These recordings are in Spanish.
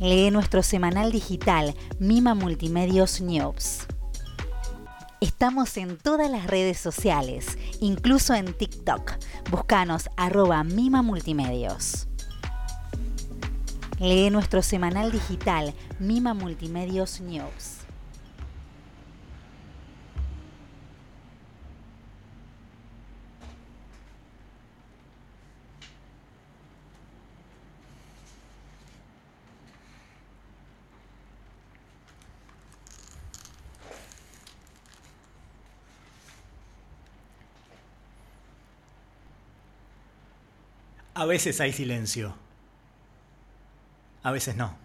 Lee nuestro semanal digital Mima Multimedios News. Estamos en todas las redes sociales, incluso en TikTok. Búscanos arroba Mima Multimedios. Lee nuestro semanal digital Mima Multimedios News. A veces hay silencio. A veces no.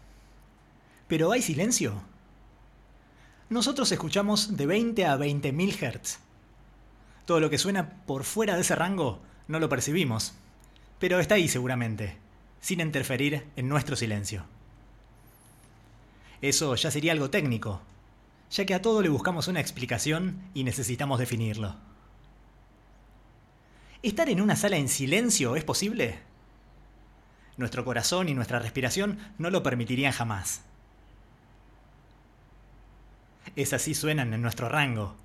Pero hay silencio. Nosotros escuchamos de 20 a 20.000 Hz. Todo lo que suena por fuera de ese rango no lo percibimos, pero está ahí seguramente, sin interferir en nuestro silencio. Eso ya sería algo técnico, ya que a todo le buscamos una explicación y necesitamos definirlo. ¿Estar en una sala en silencio es posible? Nuestro corazón y nuestra respiración no lo permitirían jamás. Esas sí suenan en nuestro rango.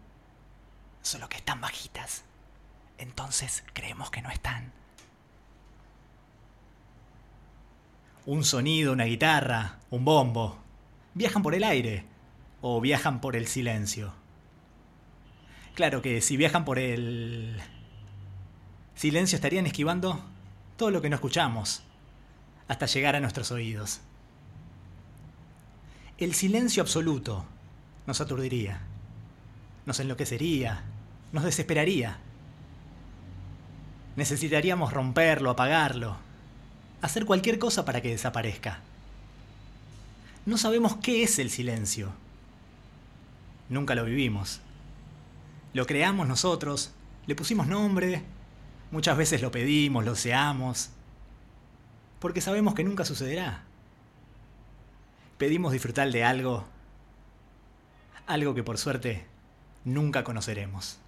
Solo que están bajitas. Entonces creemos que no están. Un sonido, una guitarra, un bombo. Viajan por el aire o viajan por el silencio. Claro que si viajan por el silencio estarían esquivando todo lo que no escuchamos, hasta llegar a nuestros oídos. El silencio absoluto nos aturdiría, nos enloquecería, nos desesperaría. Necesitaríamos romperlo, apagarlo, hacer cualquier cosa para que desaparezca. No sabemos qué es el silencio. Nunca lo vivimos. Lo creamos nosotros, le pusimos nombre, Muchas veces lo pedimos, lo deseamos, porque sabemos que nunca sucederá. Pedimos disfrutar de algo, algo que por suerte nunca conoceremos.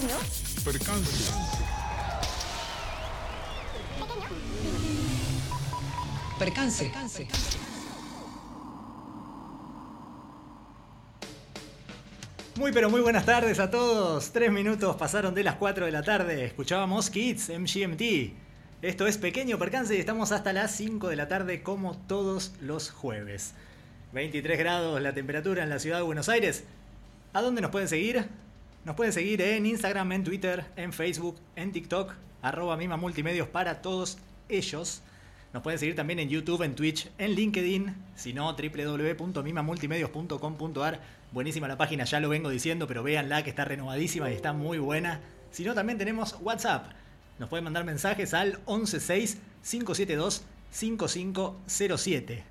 Pequeño. Percance. Percance. Percance. Muy pero muy buenas tardes a todos. Tres minutos pasaron de las 4 de la tarde. Escuchábamos Kids MGMT. Esto es Pequeño Percance y estamos hasta las 5 de la tarde como todos los jueves. 23 grados la temperatura en la ciudad de Buenos Aires. ¿A dónde nos pueden seguir? Nos pueden seguir en Instagram, en Twitter, en Facebook, en TikTok, arroba Mima Multimedios para todos ellos. Nos pueden seguir también en YouTube, en Twitch, en LinkedIn, si no, www.mimamultimedios.com.ar. Buenísima la página, ya lo vengo diciendo, pero véanla que está renovadísima y está muy buena. Si no, también tenemos WhatsApp. Nos pueden mandar mensajes al 116-572-5507.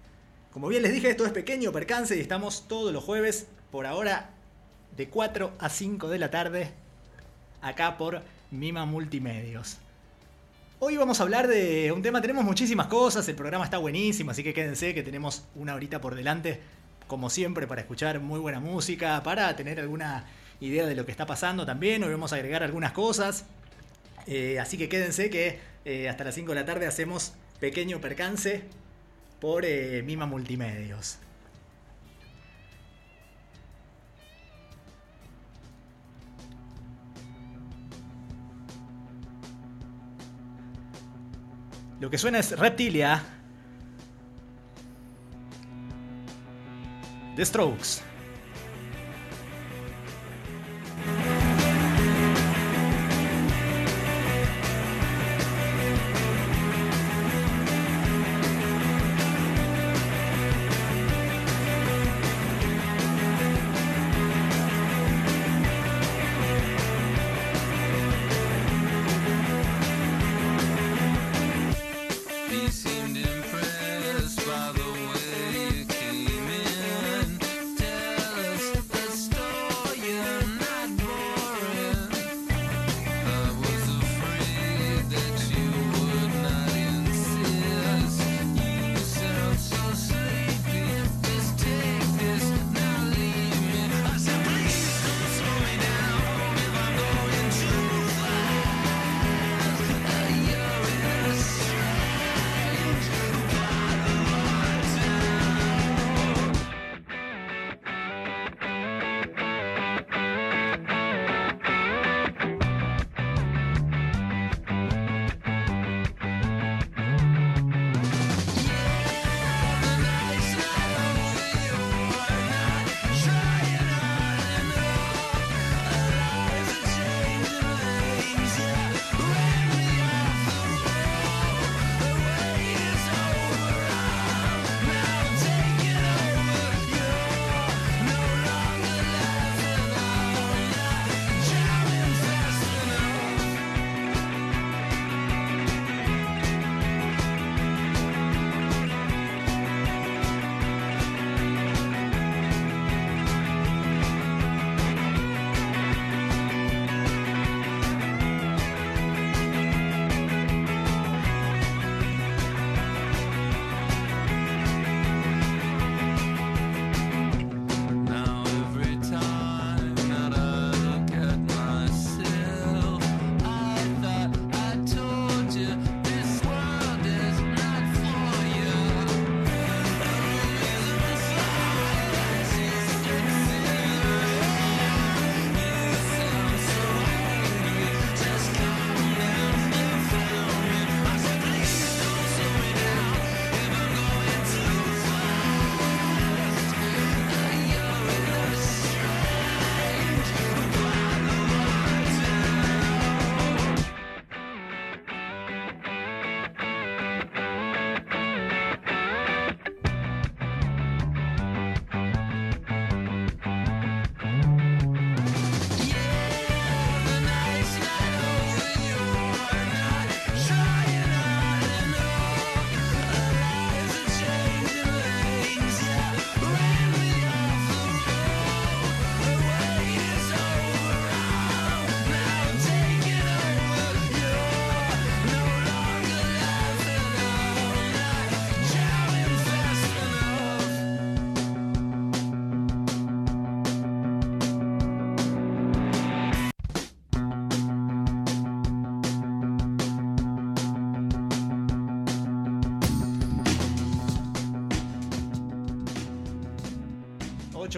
Como bien les dije, esto es pequeño percance y estamos todos los jueves, por ahora, de 4 a 5 de la tarde, acá por Mima Multimedios. Hoy vamos a hablar de un tema, tenemos muchísimas cosas, el programa está buenísimo, así que quédense que tenemos una horita por delante, como siempre, para escuchar muy buena música, para tener alguna idea de lo que está pasando también, hoy vamos a agregar algunas cosas, eh, así que quédense que eh, hasta las 5 de la tarde hacemos pequeño percance por eh, Mima Multimedios. Lo que suena es Reptilia. The Strokes.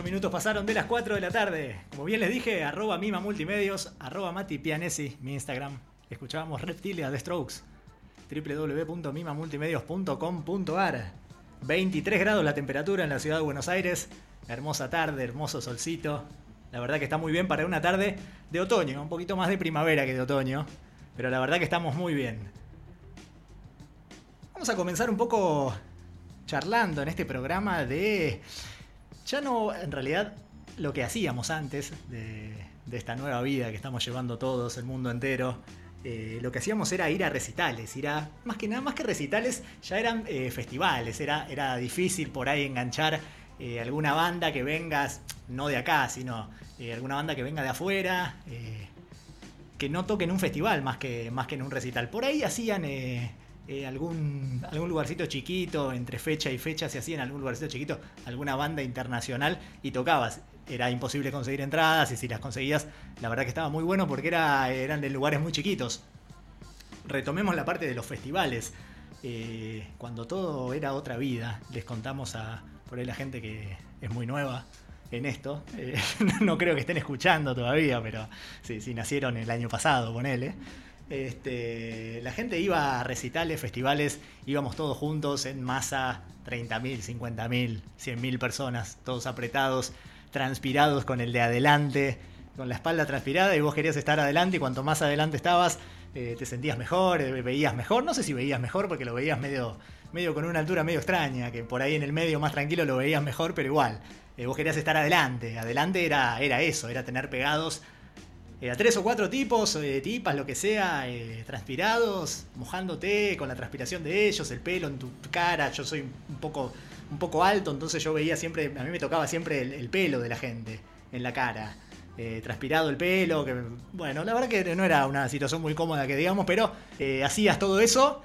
8 minutos pasaron de las 4 de la tarde. Como bien les dije, arroba Mima Multimedios, arroba Mati Pianesi, mi Instagram. Escuchábamos Reptilia de Strokes, www.mimamultimedios.com.ar. 23 grados la temperatura en la ciudad de Buenos Aires. Hermosa tarde, hermoso solcito. La verdad que está muy bien para una tarde de otoño, un poquito más de primavera que de otoño. Pero la verdad que estamos muy bien. Vamos a comenzar un poco charlando en este programa de ya no en realidad lo que hacíamos antes de, esta nueva vida que estamos llevando todos, el mundo entero. eh, lo que hacíamos era ir a recitales, ir a, más que nada, más que recitales, ya eran eh, festivales, era, era difícil por ahí enganchar eh, alguna banda que vengas, no de acá, sino alguna banda que venga de afuera, que no toque en un festival más que, más que en un recital. Por ahí hacían eh, algún, algún lugarcito chiquito, entre fecha y fecha se hacía en algún lugarcito chiquito, alguna banda internacional y tocabas. Era imposible conseguir entradas y si las conseguías, la verdad que estaba muy bueno porque era, eran de lugares muy chiquitos. Retomemos la parte de los festivales. Eh, cuando todo era otra vida, les contamos a por ahí la gente que es muy nueva en esto. Eh, no creo que estén escuchando todavía, pero si, si nacieron el año pasado, ponele. Este, la gente iba a recitales, festivales, íbamos todos juntos en masa, 30.000, 50.000, 100.000 personas, todos apretados, transpirados con el de adelante, con la espalda transpirada y vos querías estar adelante y cuanto más adelante estabas eh, te sentías mejor, eh, veías mejor, no sé si veías mejor porque lo veías medio, medio con una altura medio extraña, que por ahí en el medio más tranquilo lo veías mejor, pero igual, eh, vos querías estar adelante, adelante era, era eso, era tener pegados eh, a tres o cuatro tipos, eh, tipas, lo que sea, eh, transpirados, mojándote con la transpiración de ellos, el pelo en tu cara. Yo soy un poco, un poco alto, entonces yo veía siempre, a mí me tocaba siempre el, el pelo de la gente en la cara. Eh, transpirado el pelo, bueno, la verdad que no era una situación muy cómoda que digamos, pero hacías todo eso.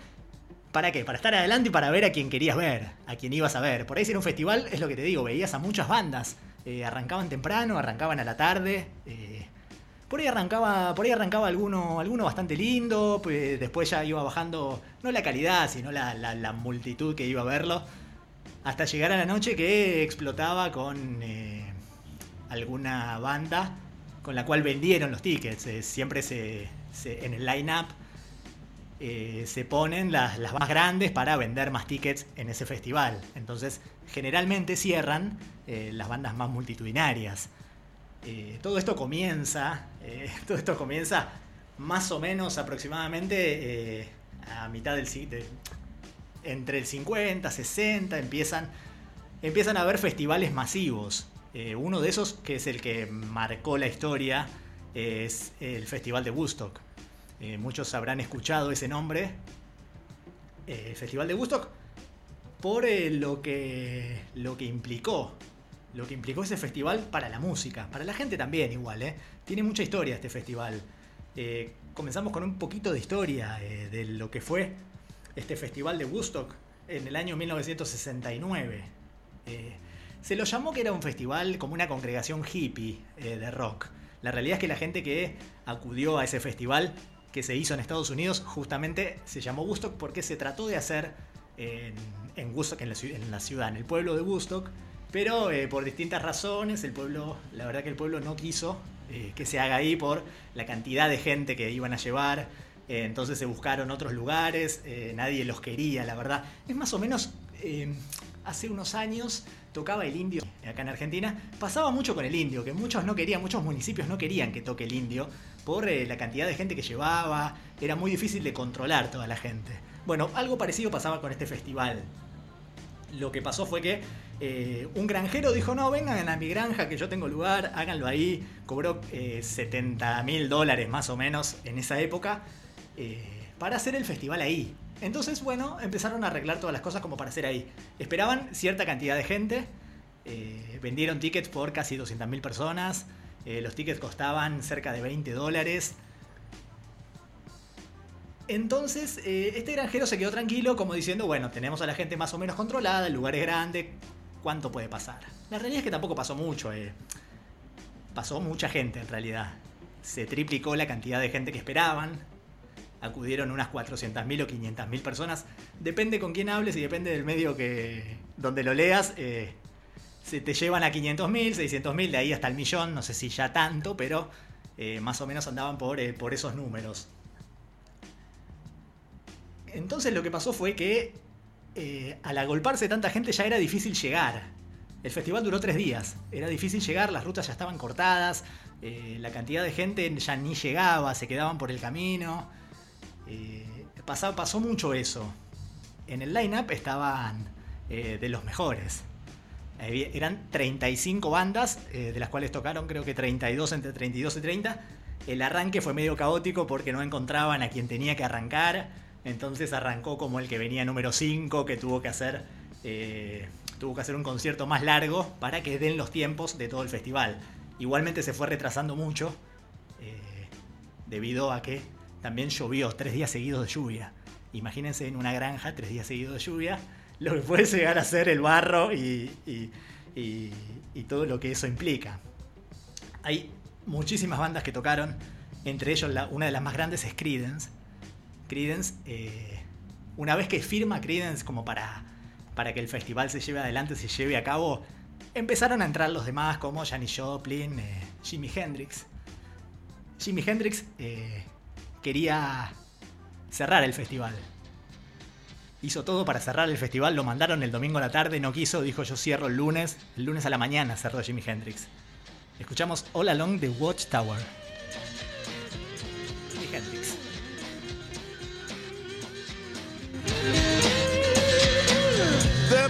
¿Para qué? Para estar adelante y para ver a quien querías ver, a quien ibas a ver. Por ahí si era un festival, es lo que te digo, veías a muchas bandas. Arrancaban temprano, arrancaban a la tarde. Por ahí arrancaba, por ahí arrancaba alguno, alguno bastante lindo, pues después ya iba bajando, no la calidad, sino la, la- la multitud que iba a verlo, hasta llegar a la noche que explotaba con eh, alguna banda con la cual vendieron los tickets. Eh, siempre se, en el line-up eh, se ponen las, las más grandes para vender más tickets en ese festival. Entonces, generalmente cierran las bandas más multitudinarias. Eh, todo esto comienza, eh, todo esto comienza más o menos aproximadamente eh, a mitad del siglo, entre el 50, 60 empiezan, empiezan a haber festivales masivos. Uno de esos, que es el que marcó la historia, es el Festival de Woodstock. Muchos habrán escuchado ese nombre, eh, Festival de Woodstock, por lo, que, lo que implicó. Lo que implicó ese festival para la música, para la gente también igual, ¿eh? Tiene mucha historia este festival. Eh, comenzamos con un poquito de historia eh, de lo que fue este festival de Woodstock en el año 1969. Eh, se lo llamó que era un festival como una congregación hippie de rock. La realidad es que la gente que acudió a ese festival que se hizo en Estados Unidos justamente se llamó Woodstock porque se trató de hacer en, Woodstock, en la ciudad, en el pueblo de Woodstock, pero eh, por distintas razones el pueblo, la verdad que el pueblo no quiso eh, que se haga ahí por la cantidad de gente que iban a llevar. eh, entonces se buscaron otros lugares, nadie los quería, la verdad. Es más o menos, hace unos años tocaba el indio acá en Argentina. Pasaba mucho con el indio, que muchos no querían, muchos municipios no querían que toque el indio por la cantidad de gente que llevaba. Era muy difícil de controlar toda la gente. Bueno, algo parecido pasaba con este festival. Lo que pasó fue que eh, un granjero dijo, no, vengan a mi granja que yo tengo lugar, háganlo ahí. Cobró eh, 70 mil dólares más o menos en esa época eh, para hacer el festival ahí. Entonces, bueno, empezaron a arreglar todas las cosas como para hacer ahí. Esperaban cierta cantidad de gente, eh, vendieron tickets por casi 200 mil personas, los tickets costaban cerca de 20 dólares. Entonces, este granjero se quedó tranquilo, como diciendo, bueno, tenemos a la gente más o menos controlada, el lugar es grande, ¿cuánto puede pasar? La realidad es que tampoco pasó mucho, eh. pasó mucha gente en realidad. Se triplicó la cantidad de gente que esperaban, acudieron unas 400.000 o 500.000 personas, depende con quién hables y depende del medio que donde lo leas, eh, se te llevan a 500.000, 600.000, de ahí hasta el millón, no sé si ya tanto, pero eh, más o menos andaban por, eh, por esos números. Entonces lo que pasó fue que eh, al agolparse tanta gente ya era difícil llegar. El festival duró tres días, era difícil llegar, las rutas ya estaban cortadas, eh, la cantidad de gente ya ni llegaba, se quedaban por el camino. Eh, pasó, pasó mucho eso. En el line-up estaban de los mejores. Eran 35 bandas, de las cuales tocaron creo que 32 entre 32 y 30. El arranque fue medio caótico porque no encontraban a quien tenía que arrancar. Entonces arrancó como el que venía número 5, que tuvo que hacer. eh, tuvo que hacer un concierto más largo para que den los tiempos de todo el festival. Igualmente se fue retrasando mucho. eh, debido a que también llovió tres días seguidos de lluvia. Imagínense en una granja tres días seguidos de lluvia, lo que puede llegar a ser el barro y, todo lo que eso implica. Hay muchísimas bandas que tocaron, entre ellos una de las más grandes es. Creedence, eh, una vez que firma Creedence como para, para que el festival se lleve adelante, se lleve a cabo, empezaron a entrar los demás como Janis Joplin, eh, Jimi Hendrix. Jimi Hendrix eh, quería cerrar el festival. Hizo todo para cerrar el festival, lo mandaron el domingo a la tarde, no quiso, dijo yo cierro el lunes. El lunes a la mañana cerró Jimi Hendrix. Escuchamos All Along the Watchtower. Jimi Hendrix.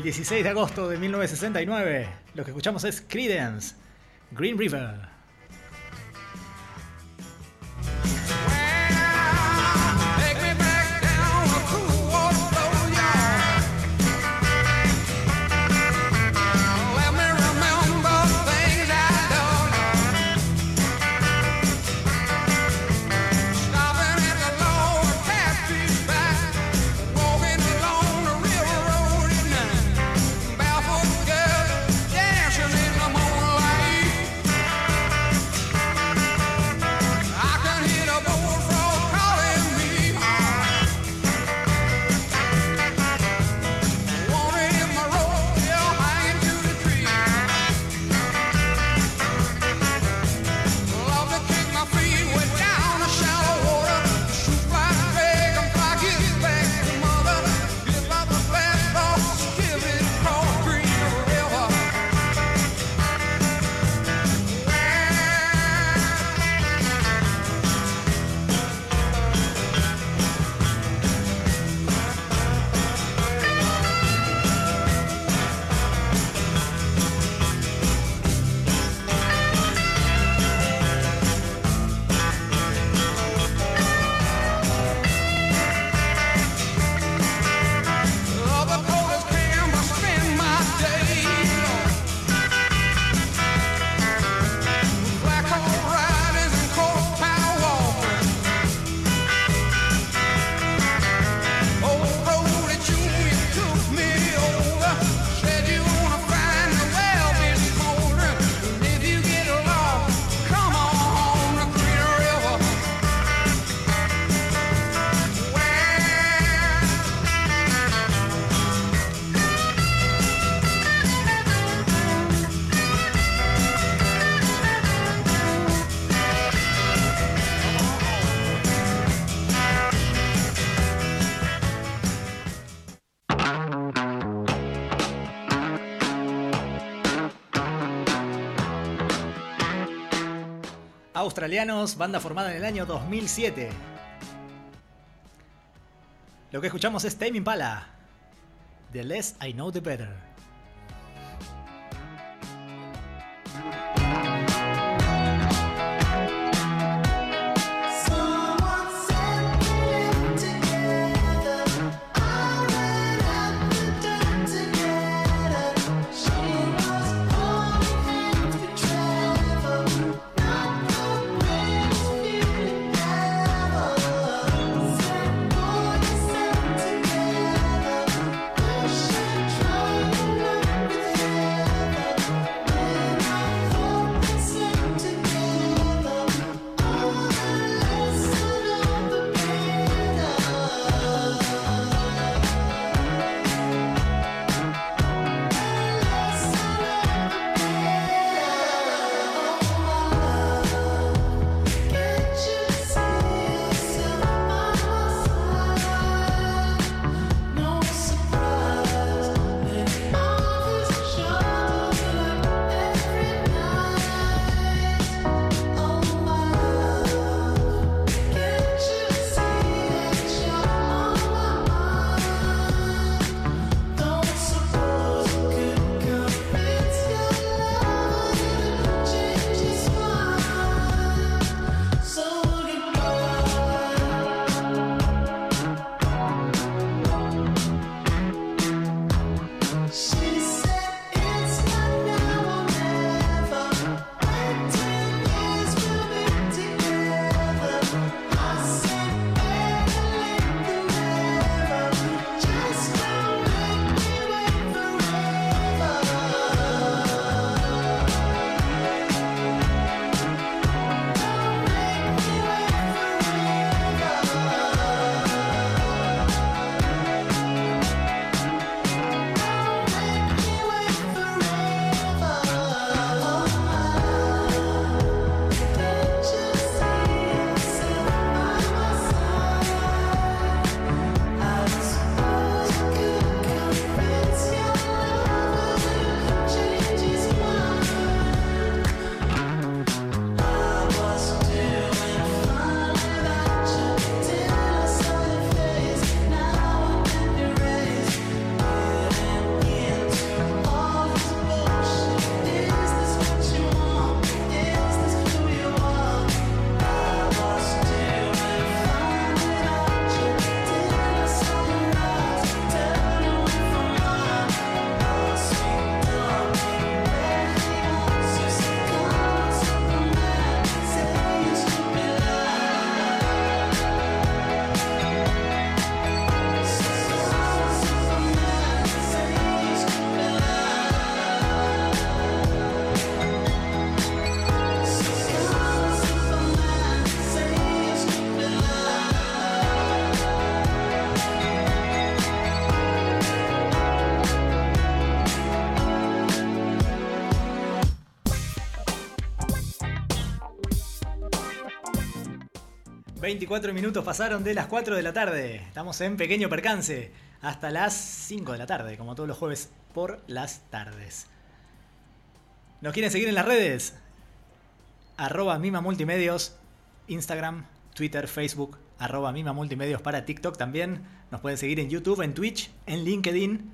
el 16 de agosto de 1969. Lo que escuchamos es Credence, Green River. Australianos, banda formada en el año 2007. Lo que escuchamos es Tame Impala. The less I know the better. 24 minutos pasaron de las 4 de la tarde. Estamos en pequeño percance. Hasta las 5 de la tarde, como todos los jueves por las tardes. ¿Nos quieren seguir en las redes? Arroba Mima Multimedios, Instagram, Twitter, Facebook, arroba Mima Multimedios para TikTok también. Nos pueden seguir en YouTube, en Twitch, en LinkedIn.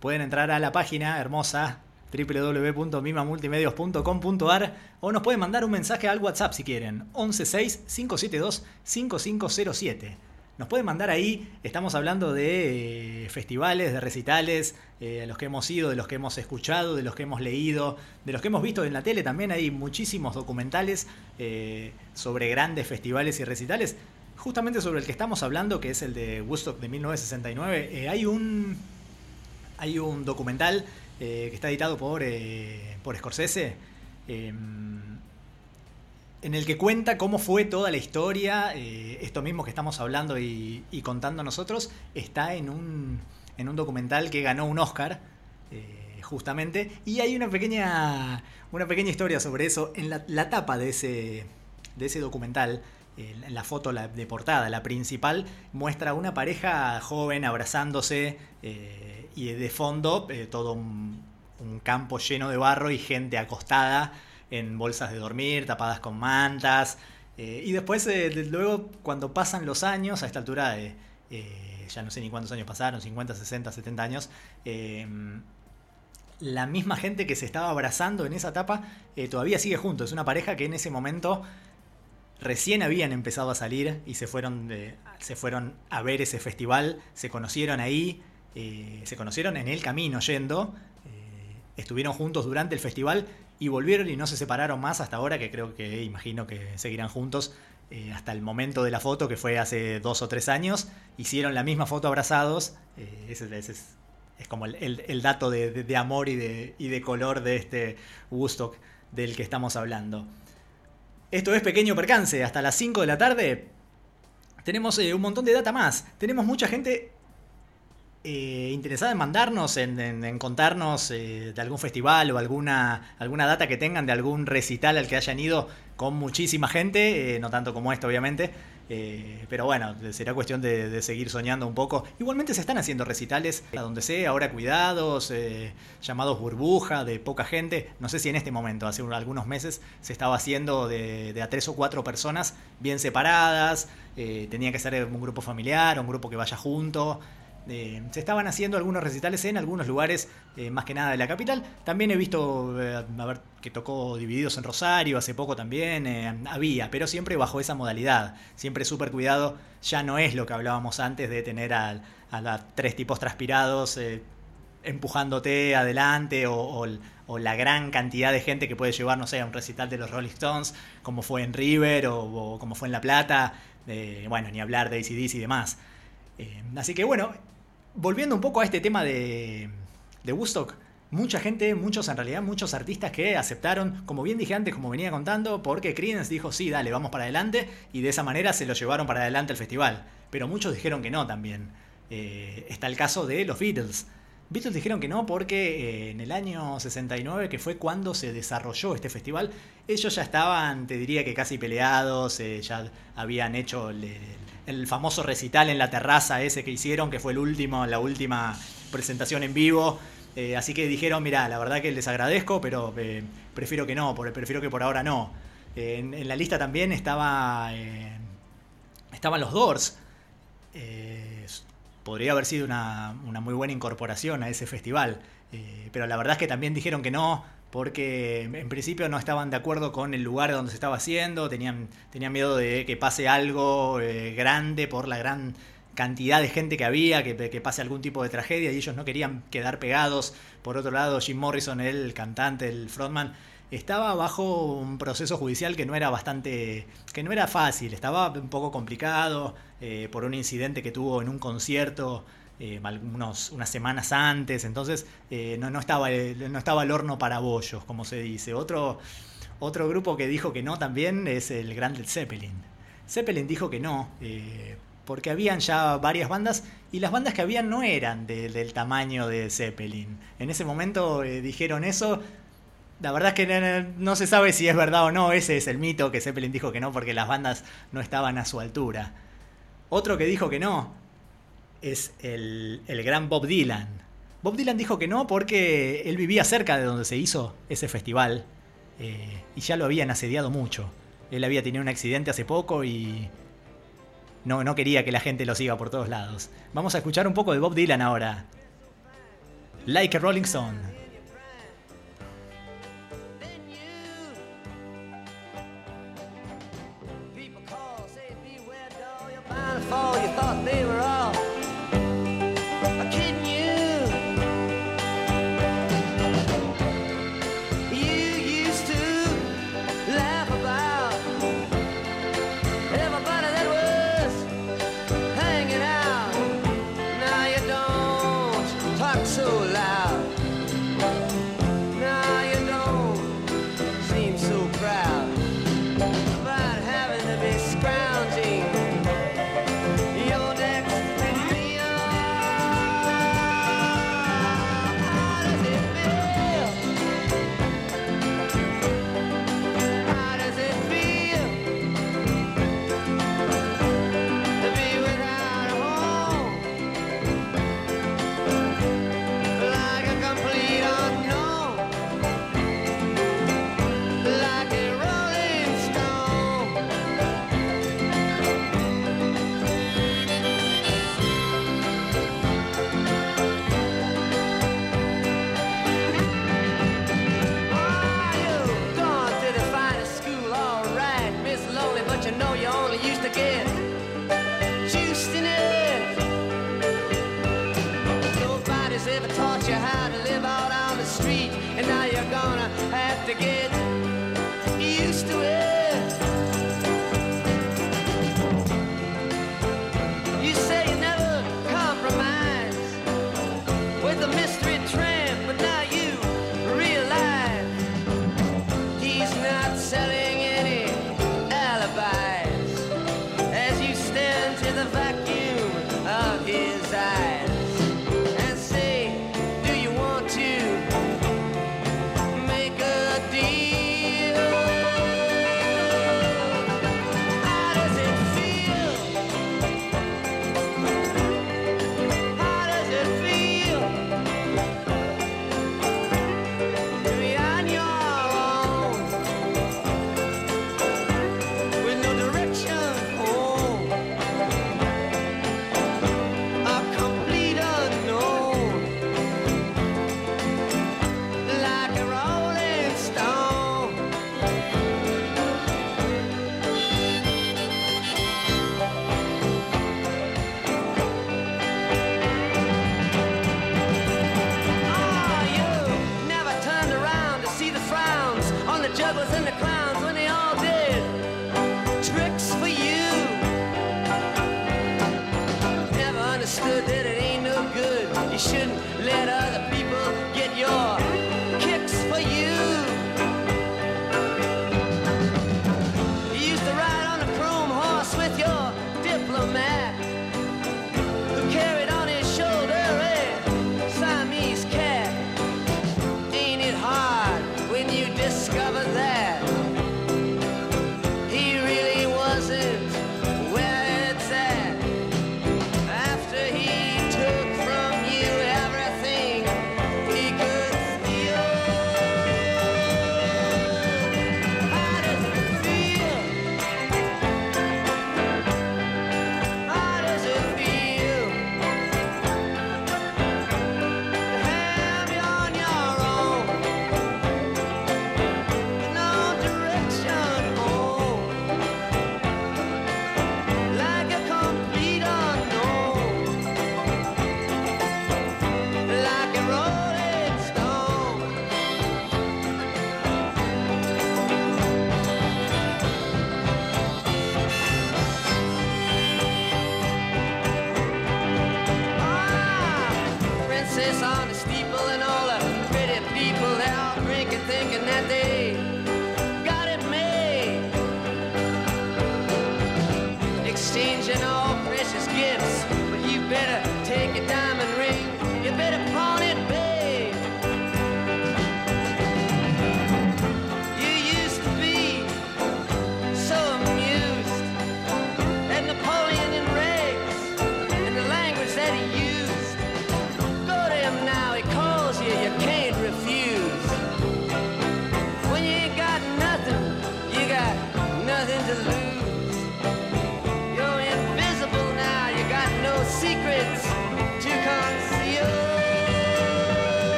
Pueden entrar a la página hermosa www.mimamultimedios.com.ar o nos pueden mandar un mensaje al WhatsApp si quieren, 116-572-5507. Nos pueden mandar ahí, estamos hablando de eh, festivales, de recitales, eh, a los que hemos ido, de los que hemos escuchado, de los que hemos leído, de los que hemos visto en la tele. También hay muchísimos documentales eh, sobre grandes festivales y recitales. Justamente sobre el que estamos hablando, que es el de Woodstock de 1969, eh, hay un hay un documental eh, que está editado por, eh, por Scorsese, eh, en el que cuenta cómo fue toda la historia. eh, esto mismo que estamos hablando y, contando nosotros está en un, en un documental que ganó un Oscar, justamente. Y hay una pequeña, una pequeña historia sobre eso. En la, la tapa de ese, de ese documental, en la foto de portada, la principal, muestra una pareja joven abrazándose y de fondo eh, todo un, campo lleno de barro y gente acostada en bolsas de dormir, tapadas con mantas. eh, y después, eh, de- luego, cuando pasan los años, a esta altura, eh, ya no sé ni cuántos años pasaron, 50, 60, 70 años, eh, la misma gente que se estaba abrazando en esa etapa todavía sigue junto. Es una pareja que en ese momento recién habían empezado a salir y se fueron, de- se fueron a ver ese festival, se conocieron ahí, eh, se conocieron en el camino yendo, eh, estuvieron juntos durante el festival y volvieron y no se separaron más hasta ahora, que creo que imagino que seguirán juntos eh, hasta el momento de la foto, que fue hace dos o tres años, hicieron la misma foto abrazados, eh, ese, es, es como el, el- dato de, de- amor y de, y de color de este Woodstock del que estamos hablando. Esto es Pequeño Percance, hasta las 5 de la tarde. Tenemos un montón de data más. Tenemos mucha gente eh, interesada en mandarnos, en, contarnos eh, de algún festival o alguna, alguna data que tengan de algún recital al que hayan ido con muchísima gente, eh, no tanto como esto obviamente, eh, pero bueno, será cuestión de, seguir soñando un poco. Igualmente se están haciendo recitales a donde sea, ahora cuidados, llamados burbuja, de poca gente, no sé si en este momento, hace un- algunos meses se estaba haciendo de, a tres o cuatro personas bien separadas, tenía que ser un grupo familiar, un grupo que vaya junto. Eh, se estaban haciendo algunos recitales en algunos lugares, eh, más que nada de la capital. También he visto, eh, que tocó Divididos en Rosario, hace poco también, había, pero siempre bajo esa modalidad, siempre súper cuidado. Ya no es lo que hablábamos antes de tener a, a tres tipos transpirados empujándote adelante o, la gran cantidad de gente que puede llevar, no sé, a un recital de los Rolling Stones, como fue en River o, como fue en La Plata, bueno, ni hablar de ACDC y demás. Así que bueno, volviendo un poco a este tema de, de Woodstock, mucha gente, muchos en realidad, muchos artistas que aceptaron, como bien dije antes, como venía contando, porque Creedence dijo, sí, dale, vamos para adelante, y de esa manera se lo llevaron para adelante el festival. Pero muchos dijeron que no también. Eh, está el caso de los Beatles. Beatles dijeron que no porque eh, en el año 69, que fue cuando se desarrolló este festival, ellos ya estaban, te diría que casi peleados, eh, ya habían hecho el famoso recital en la terraza ese que hicieron, que fue el último, la última presentación en vivo. Eh, así que dijeron, mira, la verdad que les agradezco, pero eh, prefiero que no, prefiero que por ahora no. Eh, en, la lista también estaba, estaban los Doors. Podría haber sido una, una muy buena incorporación a ese festival. Pero la verdad es que también dijeron que no, porque en principio no estaban de acuerdo con el lugar donde se estaba haciendo, tenían, tenían miedo de que pase algo eh, grande por la gran cantidad de gente que había, que, que pase algún tipo de tragedia y ellos no querían quedar pegados. Por otro lado, Jim Morrison, el cantante, el frontman, estaba bajo un proceso judicial que no era bastante, que no era fácil, estaba un poco complicado eh, por un incidente que tuvo en un concierto eh, unas semanas antes, entonces eh, no, no, estaba, eh, no estaba el horno para bollos, como se dice. Otro, otro grupo que dijo que no también es el Grand Zeppelin. Zeppelin dijo que no, eh, porque habían ya varias bandas y las bandas que habían no eran del tamaño de Zeppelin. En ese momento dijeron eso. La verdad es que no, no se sabe si es verdad o no, ese es el mito que Zeppelin dijo que no porque las bandas no estaban a su altura. Otro que dijo que no es el, el gran Bob Dylan. Bob Dylan dijo que no porque él vivía cerca de donde se hizo ese festival eh, y ya lo habían asediado mucho. Él había tenido un accidente hace poco y no, no quería que la gente lo siga por todos lados. Vamos a escuchar un poco de Bob Dylan ahora. Like a Rolling Stone.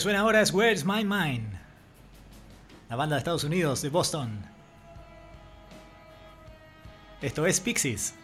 Suena ahora es Where's My Mind, la banda de Estados Unidos de Boston. Esto es Pixies.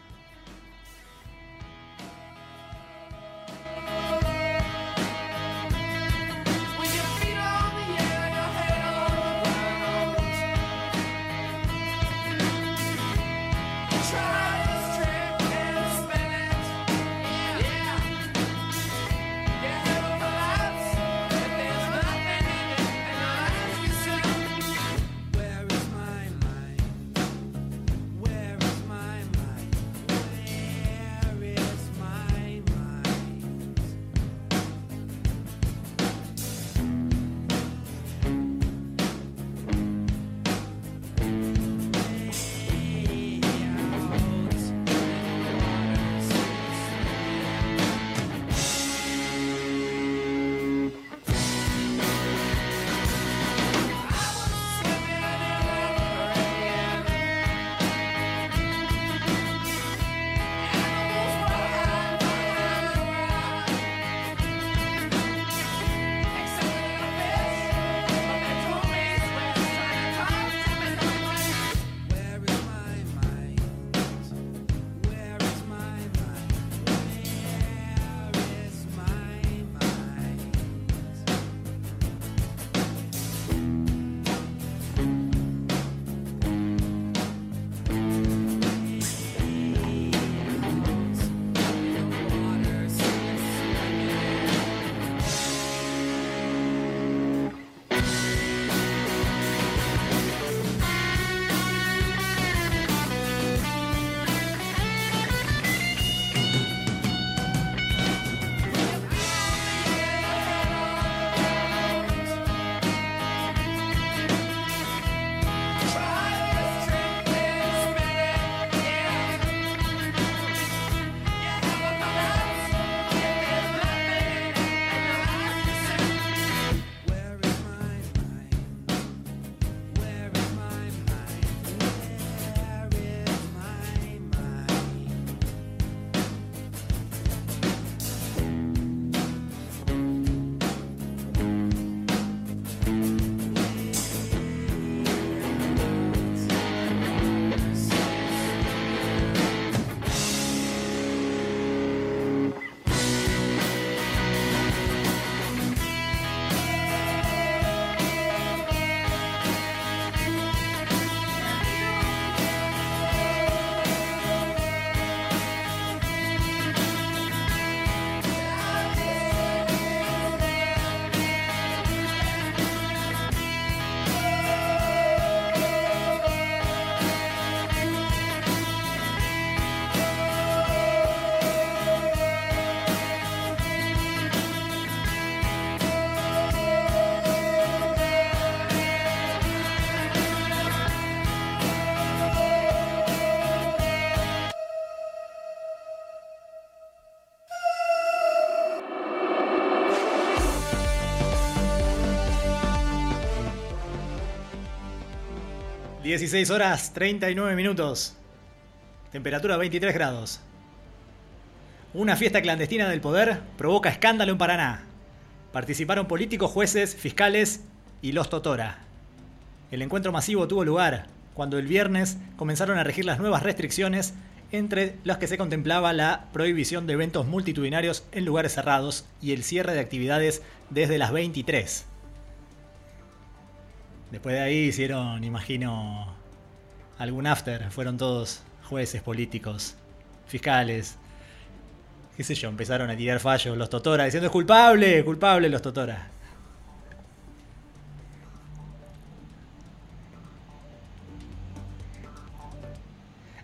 16 horas 39 minutos. Temperatura 23 grados. Una fiesta clandestina del poder provoca escándalo en Paraná. Participaron políticos, jueces, fiscales y los Totora. El encuentro masivo tuvo lugar cuando el viernes comenzaron a regir las nuevas restricciones entre las que se contemplaba la prohibición de eventos multitudinarios en lugares cerrados y el cierre de actividades desde las 23. Después de ahí hicieron, imagino, algún after. Fueron todos jueces, políticos, fiscales. Qué sé yo, empezaron a tirar fallos los Totora diciendo es culpable, culpable los Totora.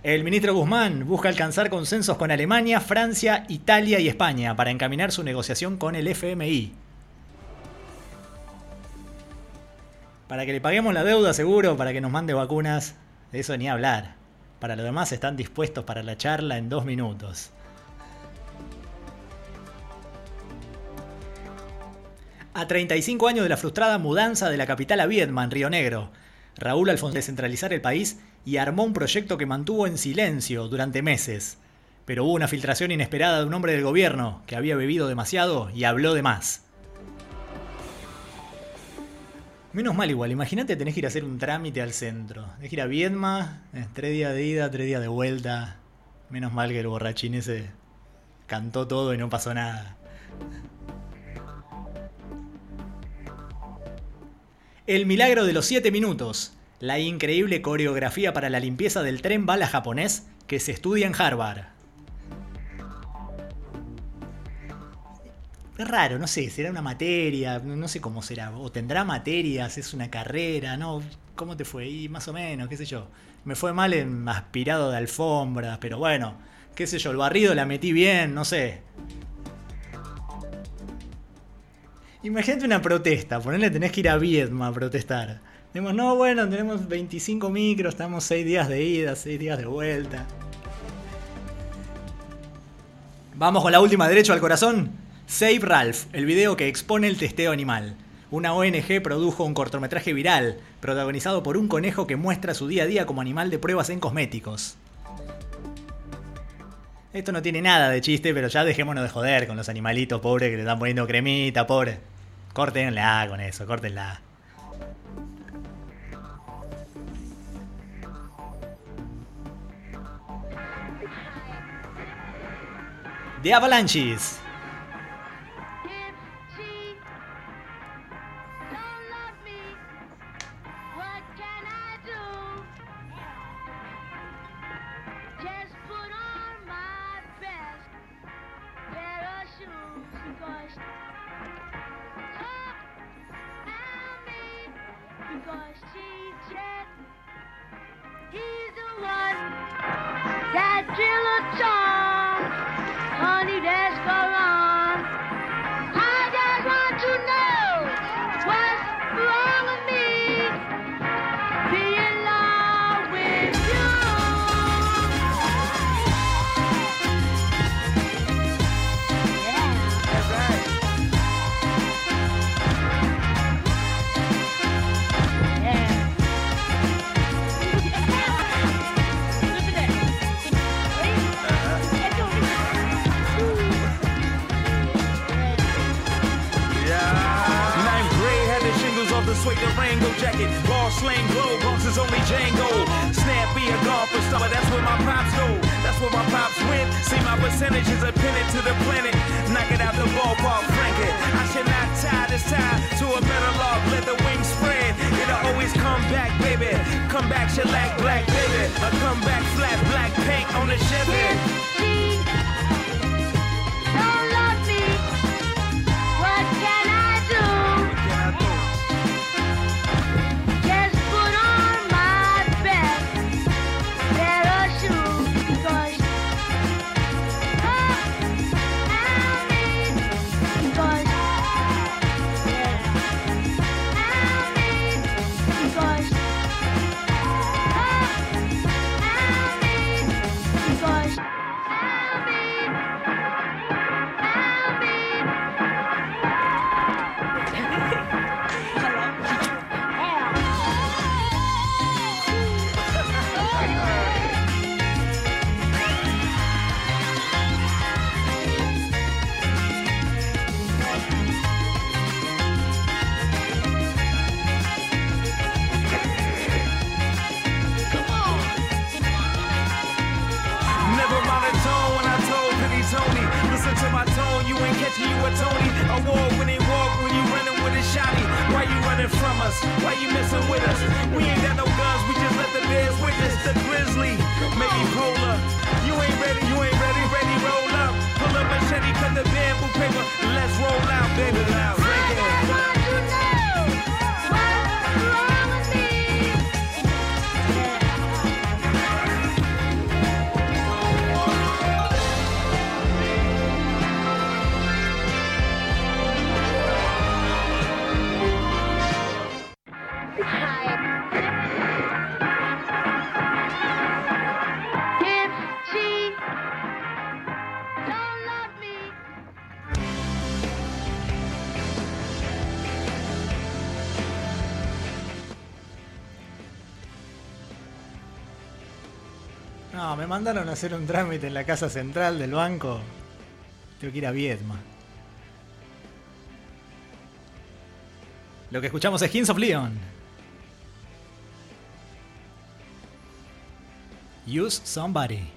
El ministro Guzmán busca alcanzar consensos con Alemania, Francia, Italia y España para encaminar su negociación con el FMI. Para que le paguemos la deuda seguro, para que nos mande vacunas, de eso ni hablar. Para lo demás están dispuestos para la charla en dos minutos. A 35 años de la frustrada mudanza de la capital a Viedma, en Río Negro, Raúl Alfonso descentralizar el país y armó un proyecto que mantuvo en silencio durante meses. Pero hubo una filtración inesperada de un hombre del gobierno que había bebido demasiado y habló de más. Menos mal igual, imagínate tenés que ir a hacer un trámite al centro. Tenés que ir a Viedma, eh, tres días de ida, tres días de vuelta. Menos mal que el borrachín ese cantó todo y no pasó nada. El milagro de los 7 minutos. La increíble coreografía para la limpieza del tren bala japonés que se estudia en Harvard. Es raro, no sé, será una materia, no sé cómo será, o tendrá materias, es una carrera, ¿no? ¿Cómo te fue? Y más o menos, qué sé yo. Me fue mal en aspirado de alfombras, pero bueno, qué sé yo, el barrido la metí bien, no sé. Imagínate una protesta, ponerle tenés que ir a Viedma a protestar. Decimos, no, bueno, tenemos 25 micros, estamos 6 días de ida, 6 días de vuelta. Vamos con la última, derecho al corazón. Save Ralph, el video que expone el testeo animal. Una ONG produjo un cortometraje viral, protagonizado por un conejo que muestra su día a día como animal de pruebas en cosméticos. Esto no tiene nada de chiste, pero ya dejémonos de joder con los animalitos pobres que le están poniendo cremita, pobre. Córtenla con eso, córtenla. The Avalanches. sailor John. Suede Durango jacket. Ball slang glow, Bronx is only Django. Snappy a golfer summer, that's where my pops go. That's where my pops went. See my percentages are pinned to the planet. Knock it out the ballpark, frank it. I should not tie this tie to a better log. Let the wings spread. It'll always come back, baby. Come back, shellac, black, baby. A come back, flat, black paint on the Chevy. Running from us? Why you messing with us? We ain't got no guns, we just let the bears witness the grizzly. Maybe polar. You ain't ready, you ain't ready, ready, roll up. Pull up machete, cut the bamboo paper. Let's roll out, baby. Loud. Break it. No, me mandaron a hacer un trámite en la casa central del banco. Tengo que ir a Viedma. Lo que escuchamos es Kings of Leon. Use Somebody.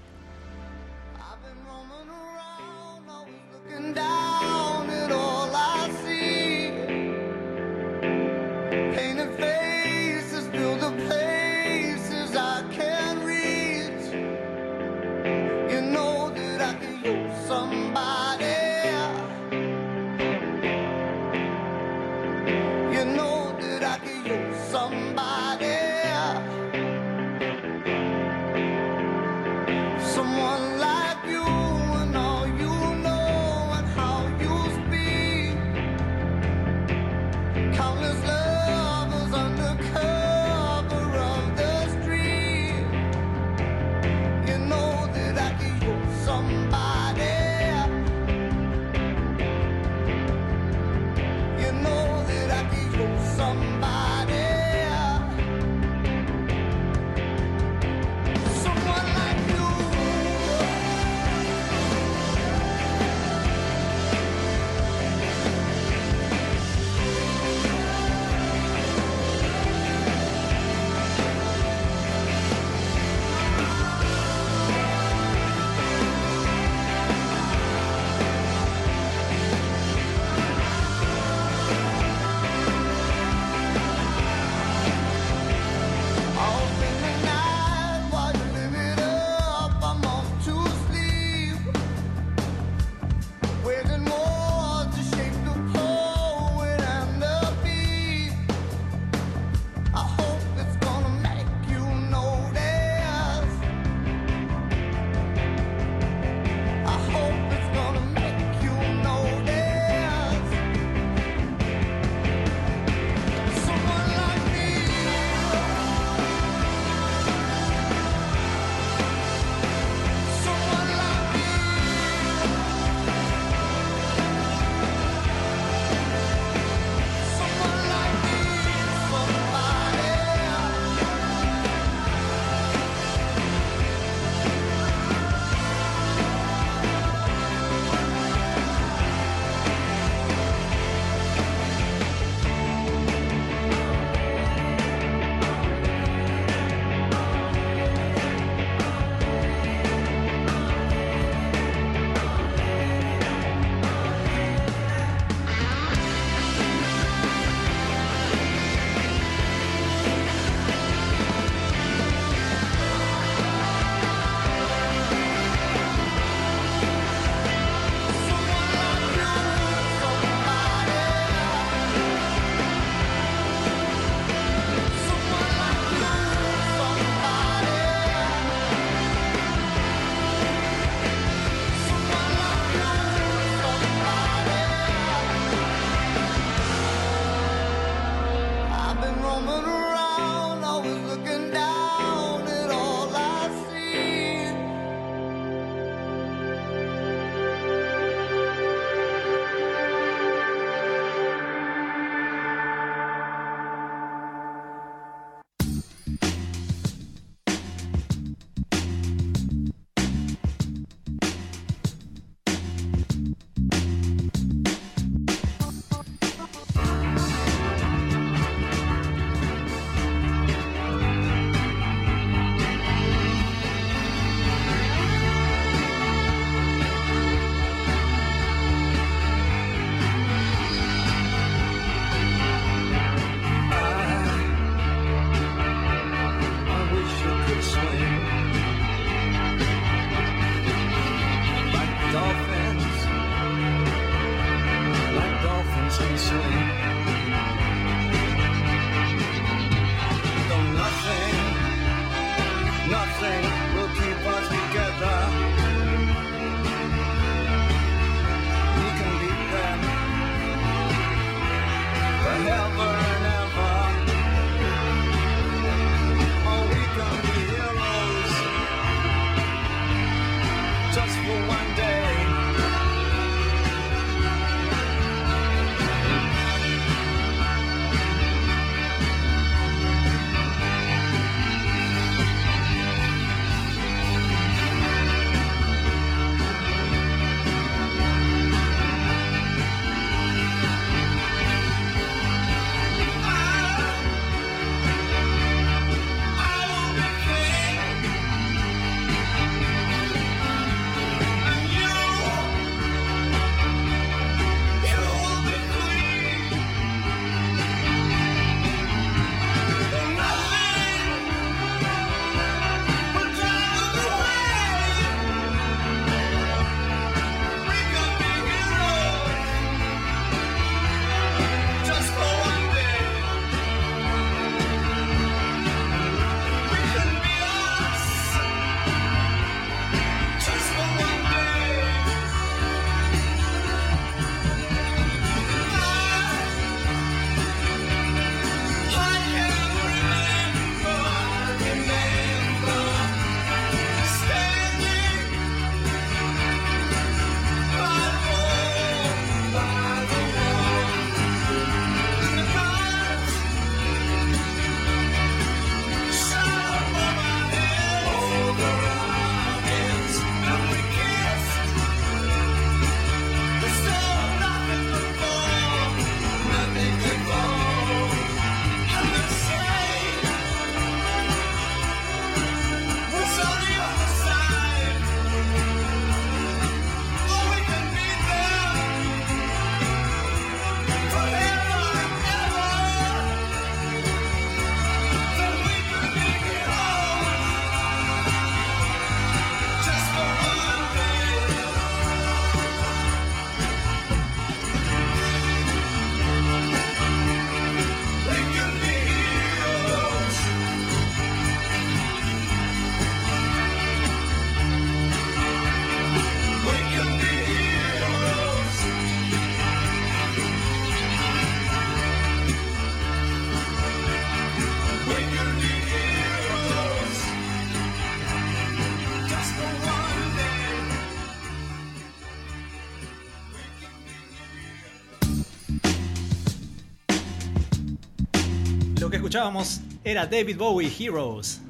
Era David Bowie Heroes.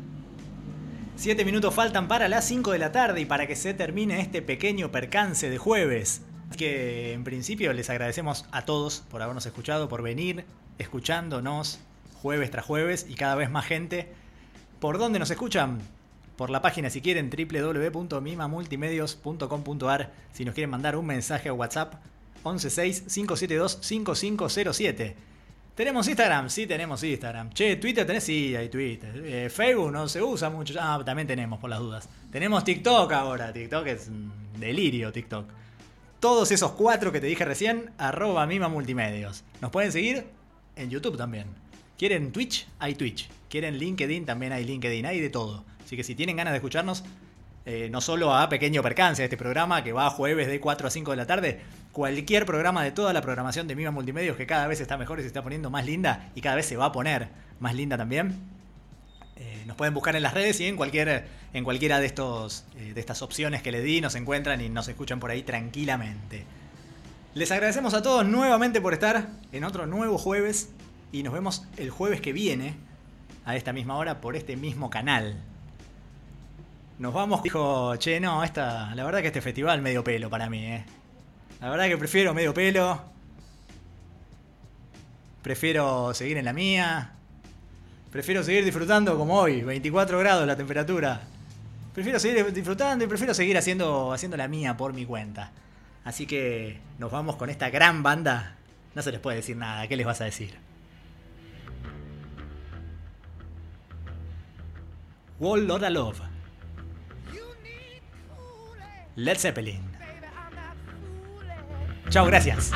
Siete minutos faltan para las 5 de la tarde y para que se termine este pequeño percance de jueves. Que en principio les agradecemos a todos por habernos escuchado, por venir escuchándonos jueves tras jueves y cada vez más gente. ¿Por dónde nos escuchan? Por la página si quieren www.mimamultimedios.com.ar si nos quieren mandar un mensaje a WhatsApp 116-572-5507. ¿Tenemos Instagram? Sí, tenemos Instagram. Che, Twitter tenés, sí, hay Twitter. Eh, Facebook no se usa mucho. Ah, también tenemos, por las dudas. Tenemos TikTok ahora. TikTok es un delirio, TikTok. Todos esos cuatro que te dije recién, arroba Mima Multimedios. Nos pueden seguir en YouTube también. ¿Quieren Twitch? Hay Twitch. ¿Quieren LinkedIn? También hay LinkedIn. Hay de todo. Así que si tienen ganas de escucharnos, eh, no solo a Pequeño Percance, este programa que va jueves de 4 a 5 de la tarde, cualquier programa de toda la programación de Mima Multimedios que cada vez está mejor y se está poniendo más linda y cada vez se va a poner más linda también. Eh, nos pueden buscar en las redes y en cualquier en cualquiera de estos eh, de estas opciones que les di nos encuentran y nos escuchan por ahí tranquilamente. Les agradecemos a todos nuevamente por estar en otro nuevo jueves y nos vemos el jueves que viene a esta misma hora por este mismo canal. Nos vamos, dijo, che, no, esta, la verdad que este festival medio pelo para mí, eh. La verdad que prefiero medio pelo. Prefiero seguir en la mía. Prefiero seguir disfrutando como hoy, 24 grados la temperatura. Prefiero seguir disfrutando y prefiero seguir haciendo, haciendo la mía por mi cuenta. Así que nos vamos con esta gran banda. No se les puede decir nada, ¿qué les vas a decir? Wall Lotta Love. Led Zeppelin. Chao, gracias.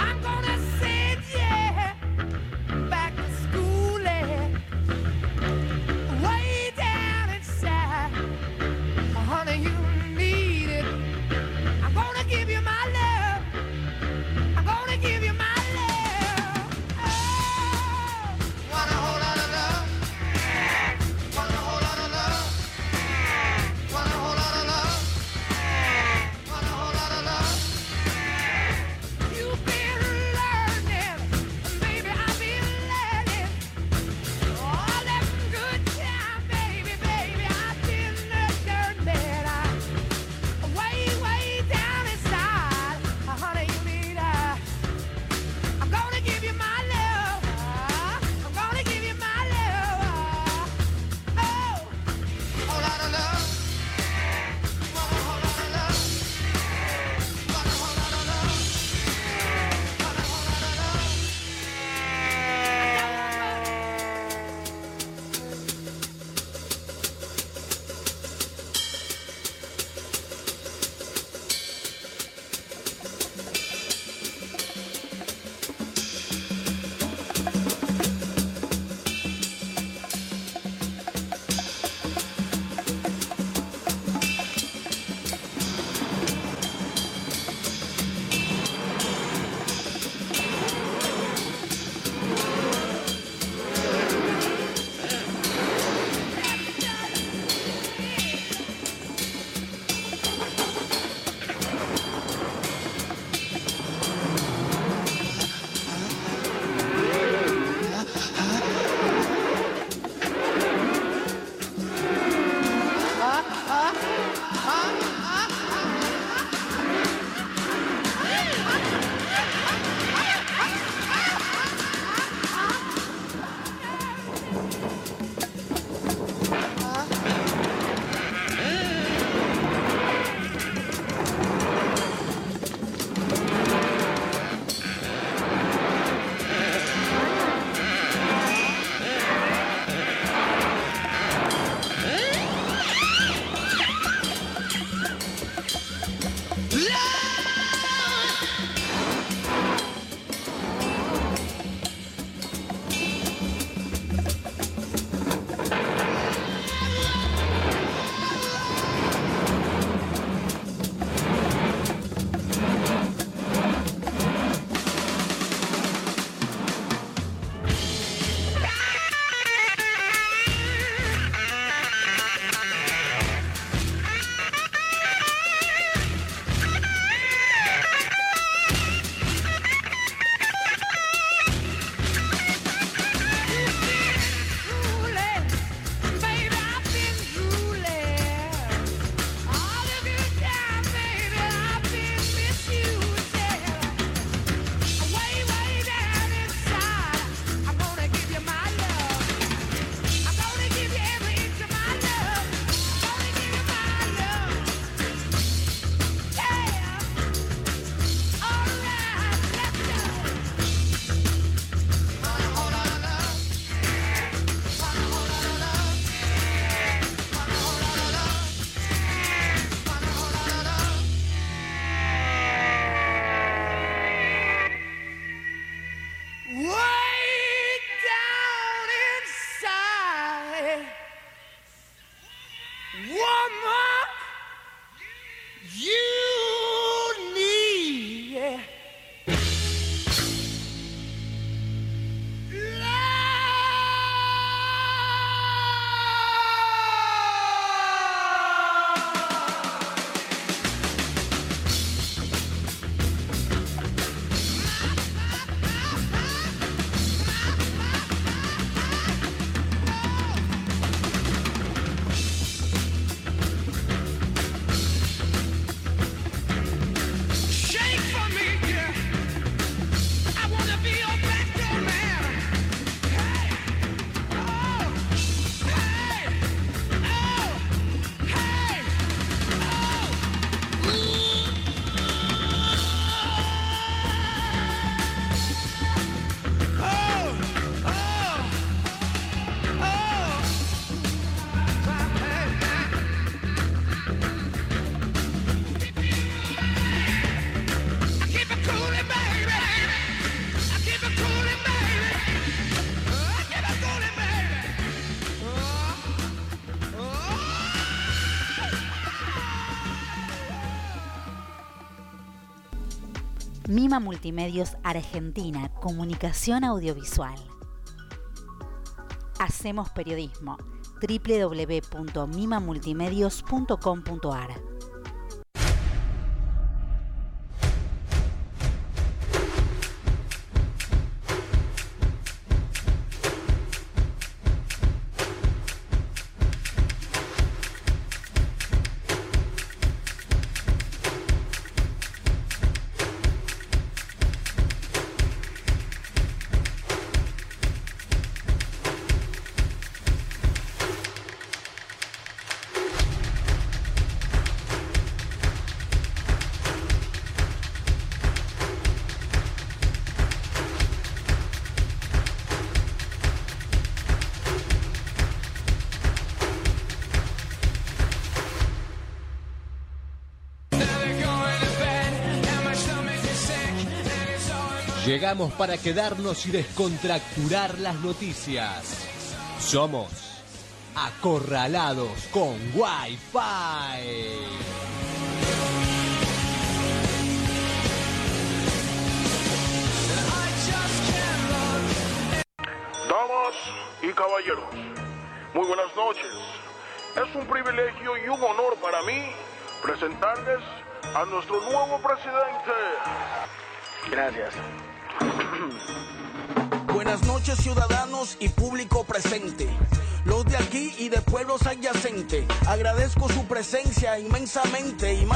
Mima Multimedios Argentina, comunicación audiovisual. Hacemos periodismo www.mimamultimedios.com.ar Para quedarnos y descontracturar las noticias. Somos acorralados con Wi-Fi. Damas y caballeros, muy buenas noches. Es un privilegio y un honor para mí presentarles a nuestro nuevo presidente. Gracias. Buenas noches ciudadanos y público presente. Los de aquí y de pueblos adyacentes. Agradezco su presencia inmensamente y más